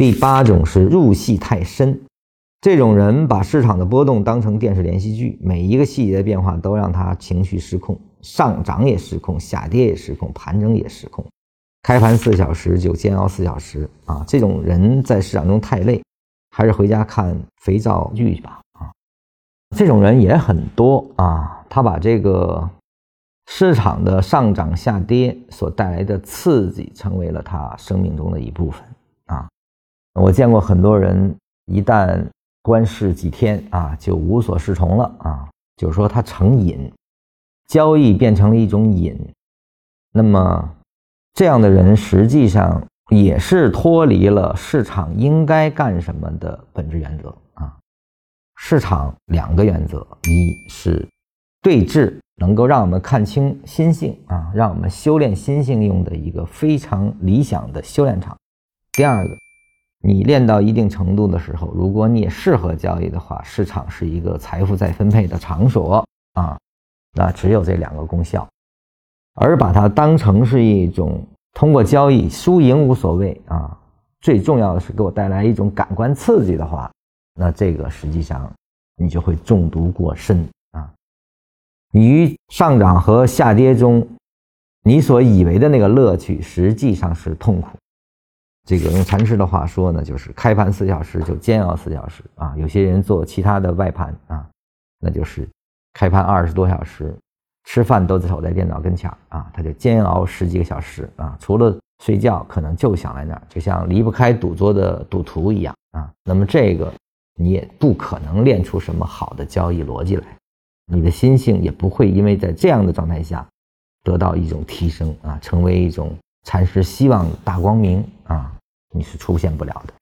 第八种是入戏太深，这种人把市场的波动当成电视连续剧，每一个细节的变化都让他情绪失控，上涨也失控，下跌也失控，盘整也失控。开盘四小时就煎熬四小时啊！这种人在市场中太累，还是回家看肥皂剧吧啊！这种人也很多啊，他把这个市场的上涨下跌所带来的刺激，成为了他生命中的一部分！我见过很多人，一旦观市几天啊，就无所适从了啊，就是说他成瘾，交易变成了一种瘾，那么。这样的人实际上也是脱离了市场应该干什么的本质原则啊。市场两个原则，一是对峙，能够让我们看清心性啊，让我们修炼心性用的一个非常理想的修炼场。第二个，你练到一定程度的时候，如果你也适合交易的话，市场是一个财富再分配的场所啊。那只有这两个功效。而把它当成是一种通过交易输赢无所谓啊，最重要的是给我带来一种感官刺激的话，那这个实际上你就会中毒过深啊。你于上涨和下跌中，你所以为的那个乐趣实际上是痛苦。这个用禅师的话说呢，就是开盘四小时就煎熬四小时啊。有些人做其他的外盘啊，那就是开盘二十多小时。吃饭都守在电脑跟前啊，他就煎熬十几个小时啊，除了睡觉，可能就想在那儿，就像离不开赌桌的赌徒一样啊。那么这个你也不可能练出什么好的交易逻辑来，你的心性也不会因为在这样的状态下得到一种提升啊，成为一种禅师希望大光明，你是出现不了的。